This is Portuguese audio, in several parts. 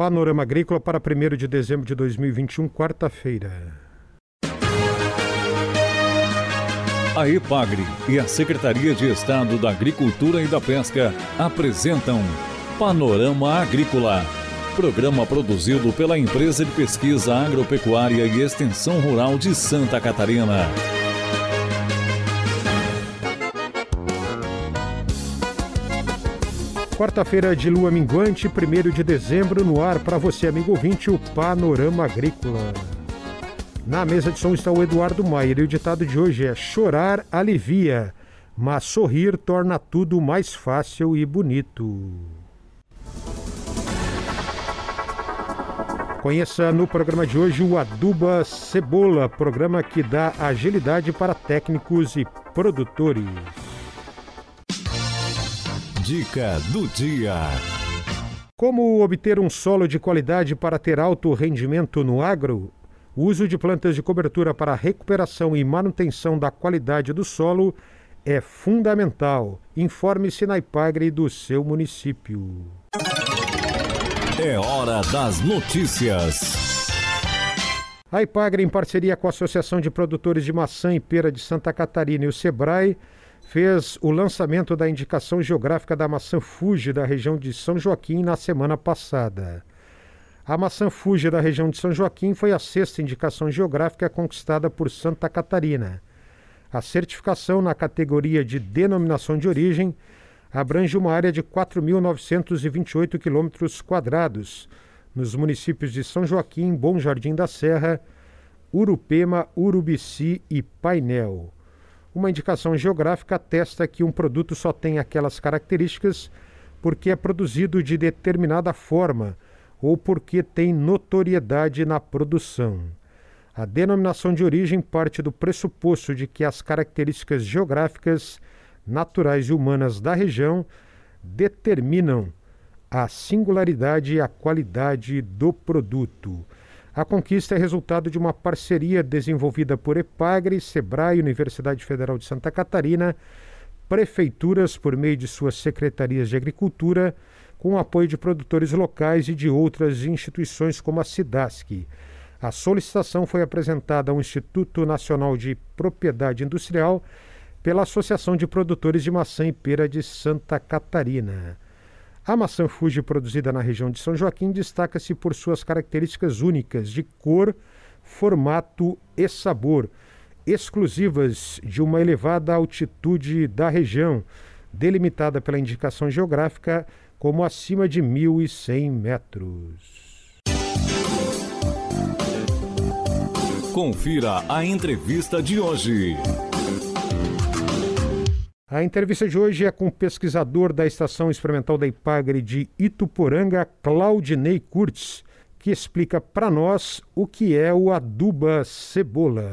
Panorama Agrícola para 1 de dezembro de 2021, quarta-feira. A EPAGRE e a Secretaria de Estado da Agricultura e da Pesca apresentam Panorama Agrícola, programa produzido pela Empresa de Pesquisa Agropecuária e Extensão Rural de Santa Catarina. Quarta-feira de lua minguante, 1 de dezembro, no ar para você, amigo ouvinte, o Panorama Agrícola. Na mesa de som está o Eduardo Maier e o ditado de hoje é: chorar alivia, mas sorrir torna tudo mais fácil e bonito. Conheça no programa de hoje o Aduba Cebola, programa que dá agilidade para técnicos e produtores. Dica do dia. Como obter um solo de qualidade para ter alto rendimento no agro? O uso de plantas de cobertura para recuperação e manutenção da qualidade do solo é fundamental. Informe-se na IPAGRE do seu município. É hora das notícias. A IPAGRE, em parceria com a Associação de Produtores de Maçã e Pera de Santa Catarina e o SEBRAE, fez o lançamento da indicação geográfica da maçã Fuji da região de São Joaquim na semana passada. A maçã Fuji da região de São Joaquim foi a sexta indicação geográfica conquistada por Santa Catarina. A certificação na categoria de denominação de origem abrange uma área de 4.928 quilômetros quadrados nos municípios de São Joaquim, Bom Jardim da Serra, Urupema, Urubici e Painel. Uma indicação geográfica atesta que um produto só tem aquelas características porque é produzido de determinada forma ou porque tem notoriedade na produção. A denominação de origem parte do pressuposto de que as características geográficas, naturais e humanas da região determinam a singularidade e a qualidade do produto. A conquista é resultado de uma parceria desenvolvida por EPAGRE, SEBRAE, Universidade Federal de Santa Catarina, prefeituras por meio de suas secretarias de agricultura, com o apoio de produtores locais e de outras instituições como a SIDASC. A solicitação foi apresentada ao Instituto Nacional de Propriedade Industrial pela Associação de Produtores de Maçã e Pera de Santa Catarina. A maçã Fuji produzida na região de São Joaquim destaca-se por suas características únicas de cor, formato e sabor, exclusivas de uma elevada altitude da região, delimitada pela indicação geográfica como acima de 1.100 metros. Confira a entrevista de hoje. A entrevista de hoje é com o pesquisador da Estação Experimental da Ipagre de Ituporanga, Claudinei Kurtz, que explica para nós o que é o Aduba Cebola.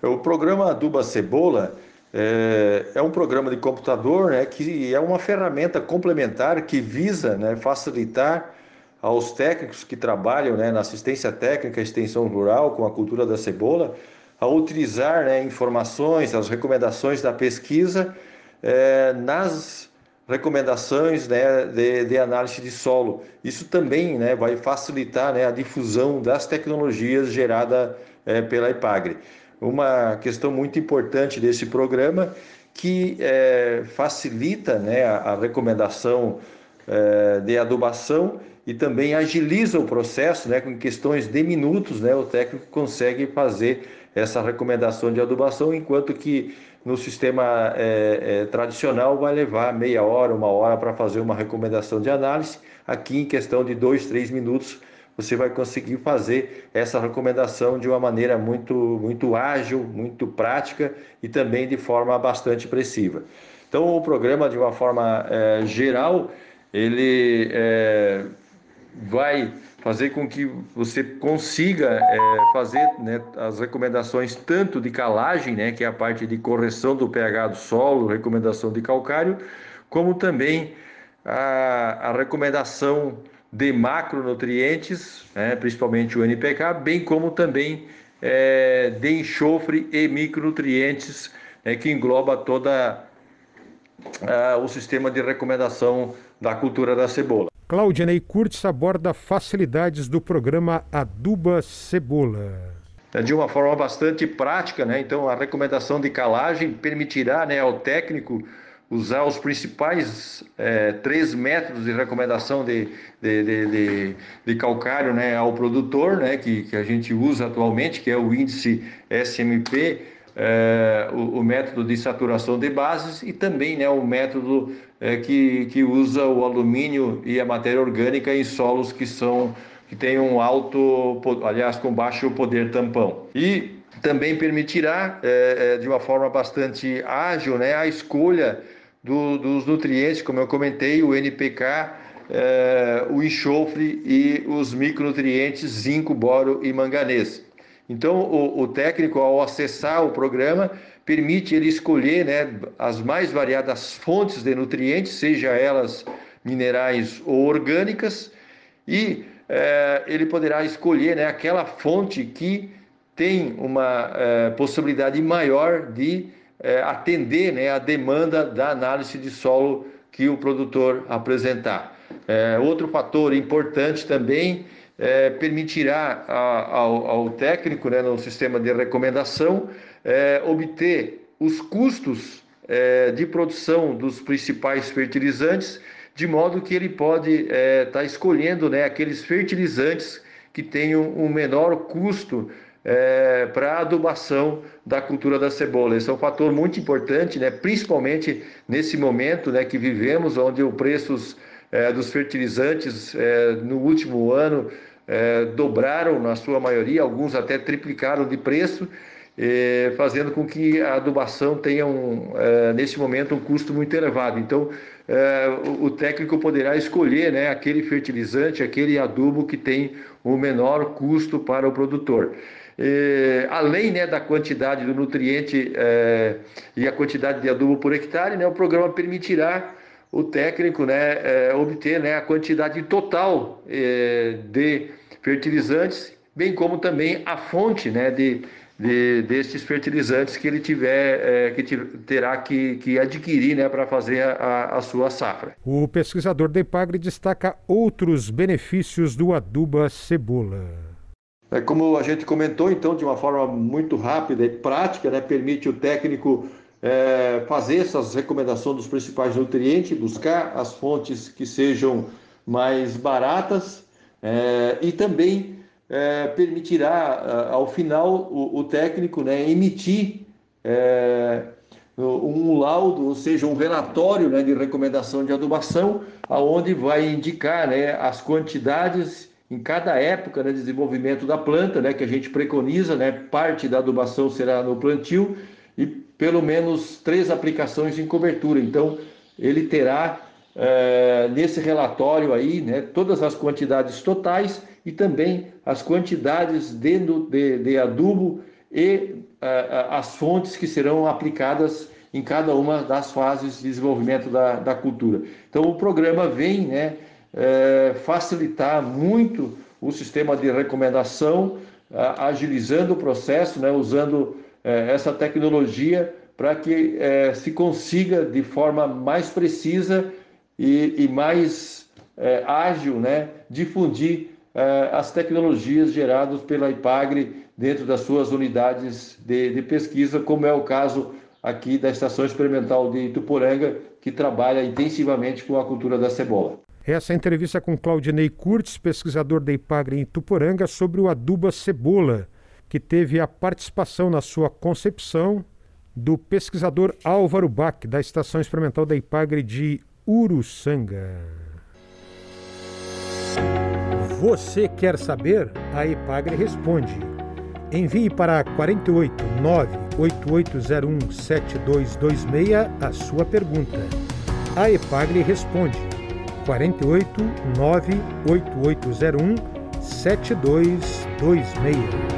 O programa Aduba Cebola é, é, um programa de computador né, que é uma ferramenta complementar que visa né, facilitar aos técnicos que trabalham né, na assistência técnica extensão rural com a cultura da cebola a utilizar né, informações, as recomendações da pesquisa é, nas recomendações né, de, de, análise de solo. Isso também né, vai facilitar né, a difusão das tecnologias geradas é, pela IPAGRE uma questão muito importante desse programa que é, facilita né, a, a recomendação é, de adubação e também agiliza o processo, né, com questões de minutos, né, o técnico consegue fazer essa recomendação de adubação, enquanto que no sistema é, é, tradicional vai levar meia hora, uma hora para fazer uma recomendação de análise. Aqui, em questão de dois, três minutos, você vai conseguir fazer essa recomendação de uma maneira muito, muito ágil, muito prática e também de forma bastante expressiva. Então, o programa, de uma forma é, geral, ele vai fazer com que você consiga é, fazer né, as recomendações tanto de calagem, né, que é a parte de correção do pH do solo, recomendação de calcário, como também a, a recomendação de macronutrientes, né, principalmente o NPK, bem como também é, de enxofre e micronutrientes, né, que engloba toda o sistema de recomendação da cultura da cebola. Claudinei Kurtz aborda facilidades do programa Aduba Cebola. É de uma forma bastante prática, né? Então, a recomendação de calagem permitirá né, ao técnico usar os principais é, três métodos de recomendação de, de, de, de, de calcário né, ao produtor, né, que, que a gente usa atualmente, que é o índice SMP, é, o, o, método de saturação de bases e também né, o método é, que, que usa o alumínio e a matéria orgânica em solos que são que têm um alto, aliás, com baixo poder tampão. E também permitirá, é de uma forma bastante ágil, né, a escolha do, dos nutrientes, como eu comentei, o NPK, é, o enxofre e os micronutrientes zinco, boro e manganês. Então, o, o, técnico, ao acessar o programa, permite ele escolher né, as mais variadas fontes de nutrientes, seja elas minerais ou orgânicas, e é, ele poderá escolher né, aquela fonte que tem uma é, possibilidade maior de é, atender né, a demanda da análise de solo que o produtor apresentar. Outro fator importante também é, permitirá a, ao, ao, técnico, né, no sistema de recomendação, é, obter os custos é, de produção dos principais fertilizantes, de modo que ele pode estar é, tá escolhendo né, aqueles fertilizantes que tenham um menor custo é, para a adubação da cultura da cebola. Esse é um fator muito importante, né? principalmente nesse momento né, que vivemos, onde os preços é, dos fertilizantes é, no último ano é, dobraram na sua maioria, alguns até triplicaram de preço, é, fazendo com que a adubação tenha, um, é, nesse momento, um custo muito elevado. Então, o técnico poderá escolher né, aquele fertilizante, aquele adubo que tem o menor custo para o produtor. Além né, da quantidade do nutriente e a quantidade de adubo por hectare, né, o programa permitirá o técnico né, é, obter né, a quantidade total é, de fertilizantes, bem como também a fonte né, de, de, destes fertilizantes que ele tiver, é, que terá que, que adquirir né, para fazer a, a, sua safra. O pesquisador de Pagre destaca outros benefícios do aduba cebola. É, como a gente comentou, então, de uma forma muito rápida e prática, né, permite o técnico é, fazer essas recomendações dos principais nutrientes, buscar as fontes que sejam mais baratas é, e também é, permitirá, ao final, o, o técnico né, emitir é, um laudo, ou seja, um relatório né, de recomendação de adubação, aonde vai indicar né, as quantidades em cada época de desenvolvimento da planta, né, que a gente preconiza, né, parte da adubação será no plantio pelo menos três aplicações em cobertura. Então, ele terá é, nesse relatório aí, né, todas as quantidades totais e também as quantidades de, de, de adubo e é, as fontes que serão aplicadas em cada uma das fases de desenvolvimento da, da cultura. Então, o programa vem, né, é, facilitar muito o sistema de recomendação, agilizando o processo, né, usando essa tecnologia para que é, se consiga de forma mais precisa e, e mais é, ágil né, difundir é, as tecnologias geradas pela IPAGRE dentro das suas unidades de, de pesquisa, como é o caso aqui da Estação Experimental de Ituporanga, que trabalha intensivamente com a cultura da cebola. Essa é entrevista com Claudinei Curtis, pesquisador da IPAGRE em Tuporanga, sobre o aduba cebola, que teve a participação na sua concepção do pesquisador Álvaro Bach, da Estação Experimental da IPAGRE de Uruçanga. Você quer saber? A IPAGRE responde. Envie para 48 98801 7226 a sua pergunta. A EPAGRE responde 48 98801 7226.